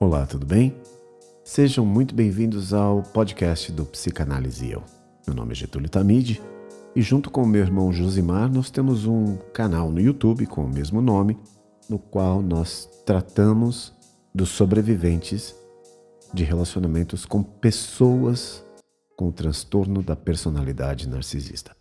Olá, tudo bem? Sejam muito bem-vindos ao podcast do Psicanálise Eu. Meu nome é Getúlio Tamide e, junto com meu irmão Josimar, nós temos um canal no YouTube com o mesmo nome, no qual nós tratamos dos sobreviventes de relacionamentos com pessoas com transtorno da personalidade narcisista.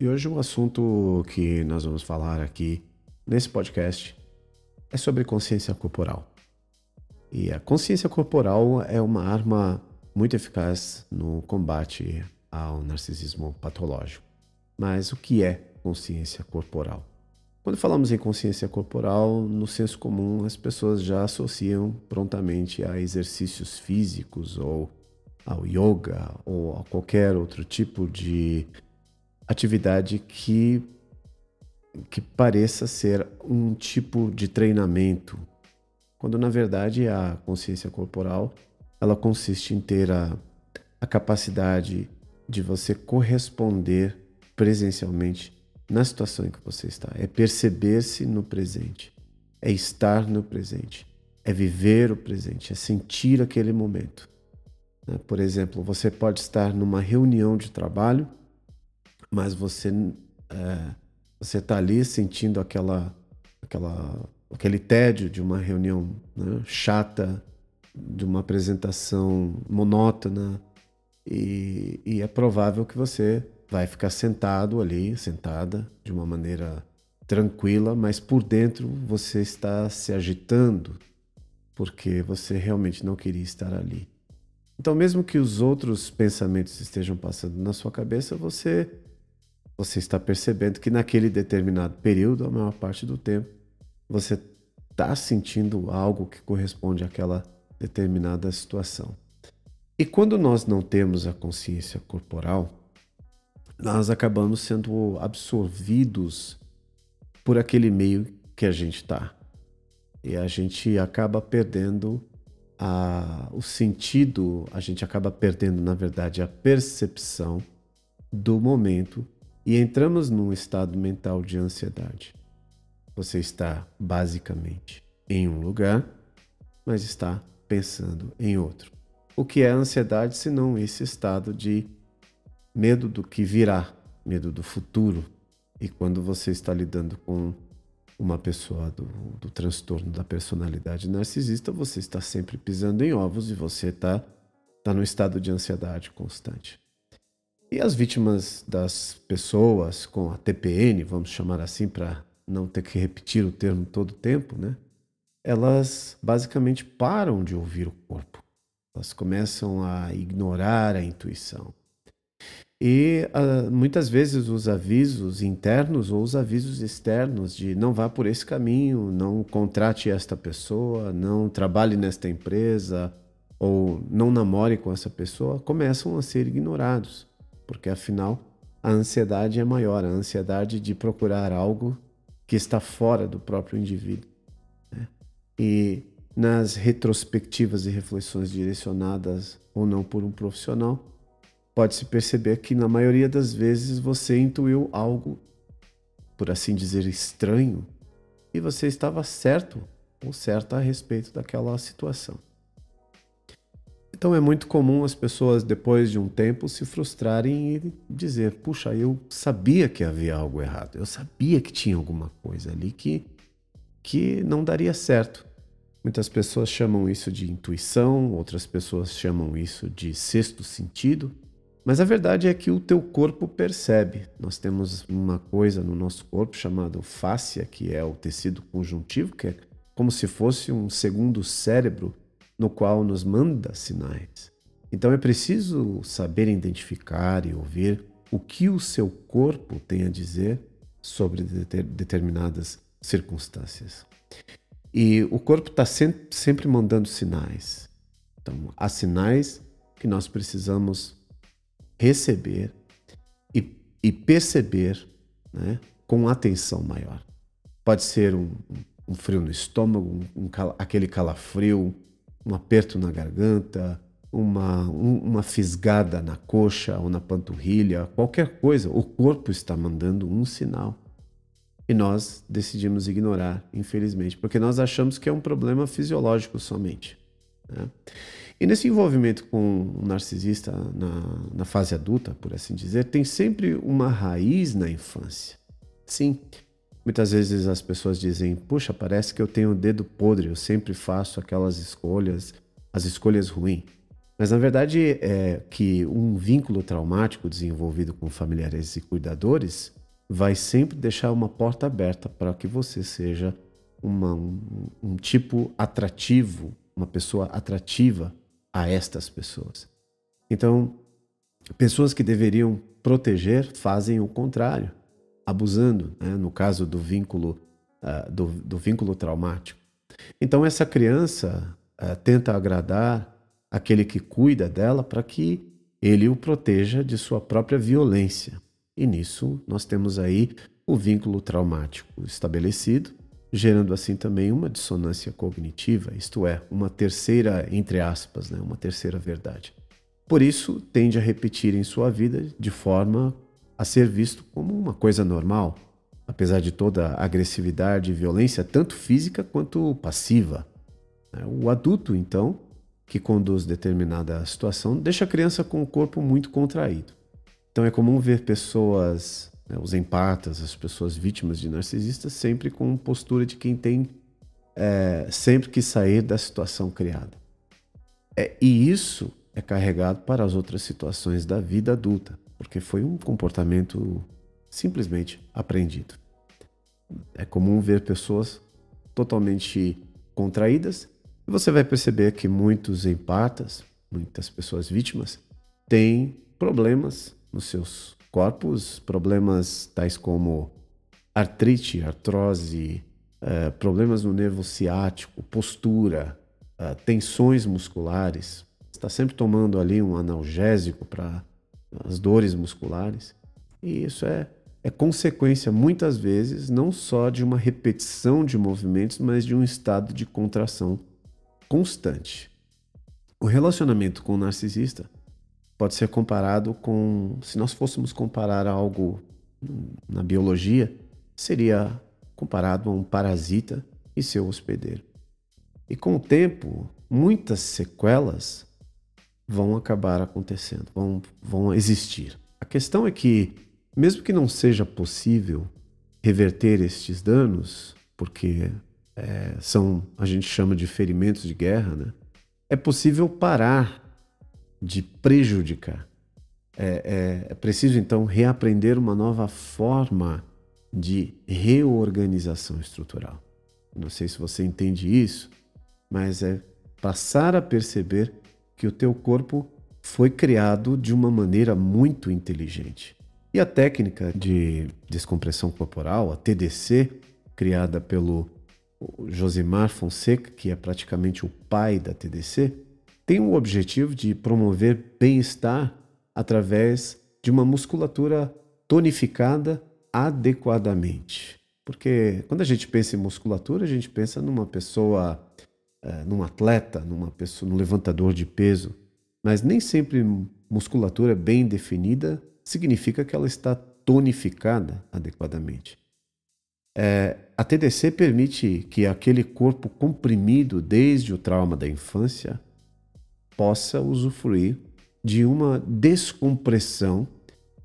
E hoje o assunto que nós vamos falar aqui nesse podcast é sobre consciência corporal. E a consciência corporal é uma arma muito eficaz no combate ao narcisismo patológico. Mas o que é consciência corporal? Quando falamos em consciência corporal, no senso comum, as pessoas já associam prontamente a exercícios físicos ou ao yoga ou a qualquer outro tipo de atividade que que pareça ser um tipo de treinamento, quando na verdade a consciência corporal ela consiste em ter a, a capacidade de você corresponder presencialmente na situação em que você está. É perceber-se no presente, é estar no presente, é viver o presente, é sentir aquele momento. Né? Por exemplo, você pode estar numa reunião de trabalho, mas você é, você está ali sentindo aquela, aquela, aquele tédio de uma reunião né, chata, de uma apresentação monótona, e, e é provável que você vai ficar sentado ali, sentada, de uma maneira tranquila, mas por dentro você está se agitando porque você realmente não queria estar ali. Então, mesmo que os outros pensamentos estejam passando na sua cabeça, você você está percebendo que naquele determinado período, a maior parte do tempo, você está sentindo algo que corresponde àquela determinada situação. E quando nós não temos a consciência corporal, nós acabamos sendo absorvidos por aquele meio que a gente está. E a gente acaba perdendo a, o sentido, a gente acaba perdendo, na verdade, a percepção do momento e entramos num estado mental de ansiedade. Você está basicamente em um lugar, mas está pensando em outro. O que é ansiedade senão esse estado de medo do que virá, medo do futuro? E quando você está lidando com uma pessoa do, do transtorno da personalidade narcisista, você está sempre pisando em ovos e você está tá no estado de ansiedade constante. E as vítimas das pessoas com a TPN, vamos chamar assim para não ter que repetir o termo todo o tempo, né? Elas basicamente param de ouvir o corpo. Elas começam a ignorar a intuição. E uh, muitas vezes os avisos internos ou os avisos externos de não vá por esse caminho, não contrate esta pessoa, não trabalhe nesta empresa ou não namore com essa pessoa começam a ser ignorados porque afinal a ansiedade é maior, a ansiedade de procurar algo que está fora do próprio indivíduo. Né? E nas retrospectivas e reflexões direcionadas ou não por um profissional, pode-se perceber que na maioria das vezes você intuiu algo, por assim dizer, estranho, e você estava certo ou certa a respeito daquela situação. Então é muito comum as pessoas, depois de um tempo, se frustrarem e dizer: puxa, eu sabia que havia algo errado, eu sabia que tinha alguma coisa ali que, que não daria certo. Muitas pessoas chamam isso de intuição, outras pessoas chamam isso de sexto sentido, mas a verdade é que o teu corpo percebe. Nós temos uma coisa no nosso corpo chamada fáscia, que é o tecido conjuntivo, que é como se fosse um segundo cérebro no qual nos manda sinais. Então é preciso saber identificar e ouvir o que o seu corpo tem a dizer sobre determinadas circunstâncias. E o corpo está sempre mandando sinais. Então, há sinais que nós precisamos receber e, e perceber né, com atenção maior. Pode ser um, um frio no estômago, um, um, aquele calafrio, um aperto na garganta, uma, um, uma fisgada na coxa ou na panturrilha, qualquer coisa, o corpo está mandando um sinal. E nós decidimos ignorar, infelizmente, porque nós achamos que é um problema fisiológico somente. Né? E nesse envolvimento com o narcisista na, na fase adulta, por assim dizer, tem sempre uma raiz na infância. Sim, muitas vezes as pessoas dizem: Puxa, parece que eu tenho o dedo podre, eu sempre faço aquelas escolhas, as escolhas ruins. Mas na verdade é que um vínculo traumático desenvolvido com familiares e cuidadores vai sempre deixar uma porta aberta para que você seja uma, um, um tipo atrativo, uma pessoa atrativa a estas pessoas. Então, pessoas que deveriam proteger fazem o contrário, abusando, né? no caso do vínculo, uh, do, do, vínculo traumático. Então, essa criança uh, tenta agradar aquele que cuida dela para que ele o proteja de sua própria violência. E nisso nós temos aí o vínculo traumático estabelecido, gerando assim também uma dissonância cognitiva, isto é, uma terceira, entre aspas, né, uma terceira verdade. Por isso, tende a repetir em sua vida de forma a ser visto como uma coisa normal, apesar de toda a agressividade e violência, tanto física quanto passiva. O adulto, então, que conduz determinada situação deixa a criança com o corpo muito contraído. Então é comum ver pessoas, né, os empatas, as pessoas vítimas de narcisistas, sempre com postura de quem tem é, sempre que sair da situação criada. É, e isso é carregado para as outras situações da vida adulta, porque foi um comportamento simplesmente aprendido. É comum ver pessoas totalmente contraídas e você vai perceber que muitos empatas, muitas pessoas vítimas, têm problemas nos seus corpos, problemas tais como artrite, artrose, uh, problemas no nervo ciático, postura, uh, tensões musculares. Está sempre tomando ali um analgésico para as dores musculares. E isso é, é consequência, muitas vezes, não só de uma repetição de movimentos, mas de um estado de contração constante. O relacionamento com o narcisista pode ser comparado com, se nós fôssemos comparar algo na biologia, seria comparado a um parasita e seu hospedeiro. E com o tempo, muitas sequelas vão acabar acontecendo, vão, vão existir. A questão é que, mesmo que não seja possível reverter estes danos, porque é, são, a gente chama de ferimentos de guerra, né? é possível parar de prejudicar. É, é, é preciso então reaprender uma nova forma de reorganização estrutural. Não sei se você entende isso, mas é passar a perceber que o teu corpo foi criado de uma maneira muito inteligente. E a técnica de descompressão corporal, a TDC, criada pelo Josimar Fonseca, que é praticamente o pai da TDC, tem o objetivo de promover bem-estar através de uma musculatura tonificada adequadamente. Porque quando a gente pensa em musculatura, a gente pensa numa pessoa, é, num atleta, numa pessoa, num levantador de peso. Mas nem sempre musculatura bem definida significa que ela está tonificada adequadamente. É, a TDC permite que aquele corpo comprimido desde o trauma da infância possa usufruir de uma descompressão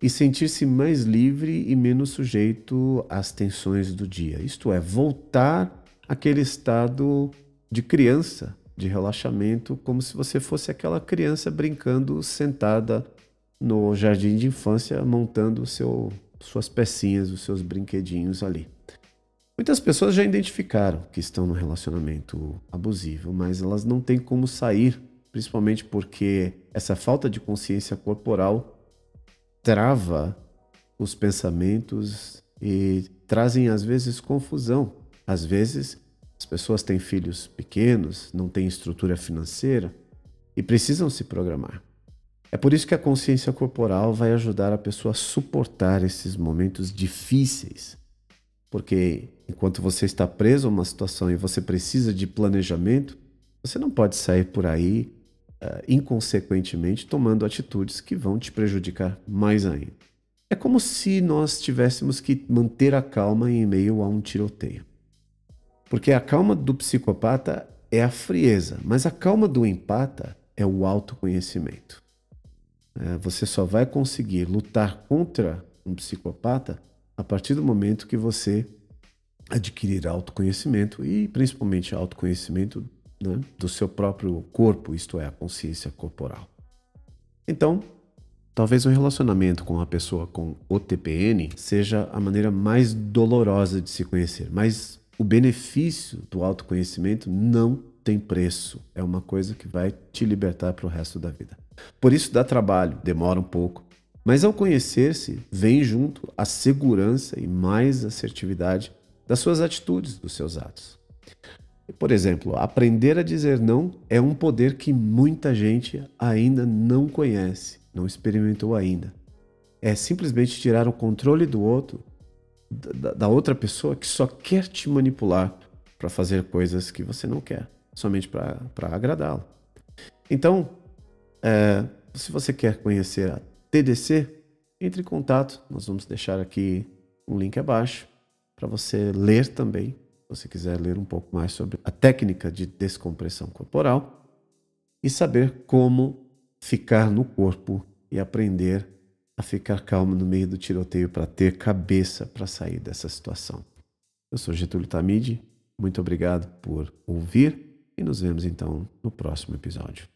e sentir-se mais livre e menos sujeito às tensões do dia. Isto é, voltar àquele estado de criança, de relaxamento, como se você fosse aquela criança brincando sentada no jardim de infância, montando seu, suas pecinhas, os seus brinquedinhos ali. Muitas pessoas já identificaram que estão no relacionamento abusivo, mas elas não têm como sair, principalmente porque essa falta de consciência corporal trava os pensamentos e trazem às vezes confusão. Às vezes as pessoas têm filhos pequenos, não têm estrutura financeira e precisam se programar. É por isso que a consciência corporal vai ajudar a pessoa a suportar esses momentos difíceis porque enquanto você está preso a uma situação e você precisa de planejamento, você não pode sair por aí uh, inconsequentemente tomando atitudes que vão te prejudicar mais ainda. É como se nós tivéssemos que manter a calma em meio a um tiroteio. Porque a calma do psicopata é a frieza, mas a calma do empata é o autoconhecimento. É, você só vai conseguir lutar contra um psicopata a partir do momento que você adquirir autoconhecimento e principalmente autoconhecimento né, do seu próprio corpo, isto é, a consciência corporal. Então, talvez o relacionamento com a pessoa com OTPN seja a maneira mais dolorosa de se conhecer, mas o benefício do autoconhecimento não tem preço. É uma coisa que vai te libertar para o resto da vida. Por isso dá trabalho, demora um pouco. Mas ao conhecer-se, vem junto a segurança e mais assertividade das suas atitudes, dos seus atos. Por exemplo, aprender a dizer não é um poder que muita gente ainda não conhece, não experimentou ainda. É simplesmente tirar o controle do outro, da, da outra pessoa que só quer te manipular para fazer coisas que você não quer, somente para agradá-lo. Então, é, se você quer conhecer a TDC, entre em contato. Nós vamos deixar aqui um link abaixo para você ler também, se você quiser ler um pouco mais sobre a técnica de descompressão corporal e saber como ficar no corpo e aprender a ficar calmo no meio do tiroteio para ter cabeça para sair dessa situação. Eu sou Getúlio Tamide, muito obrigado por ouvir e nos vemos então no próximo episódio.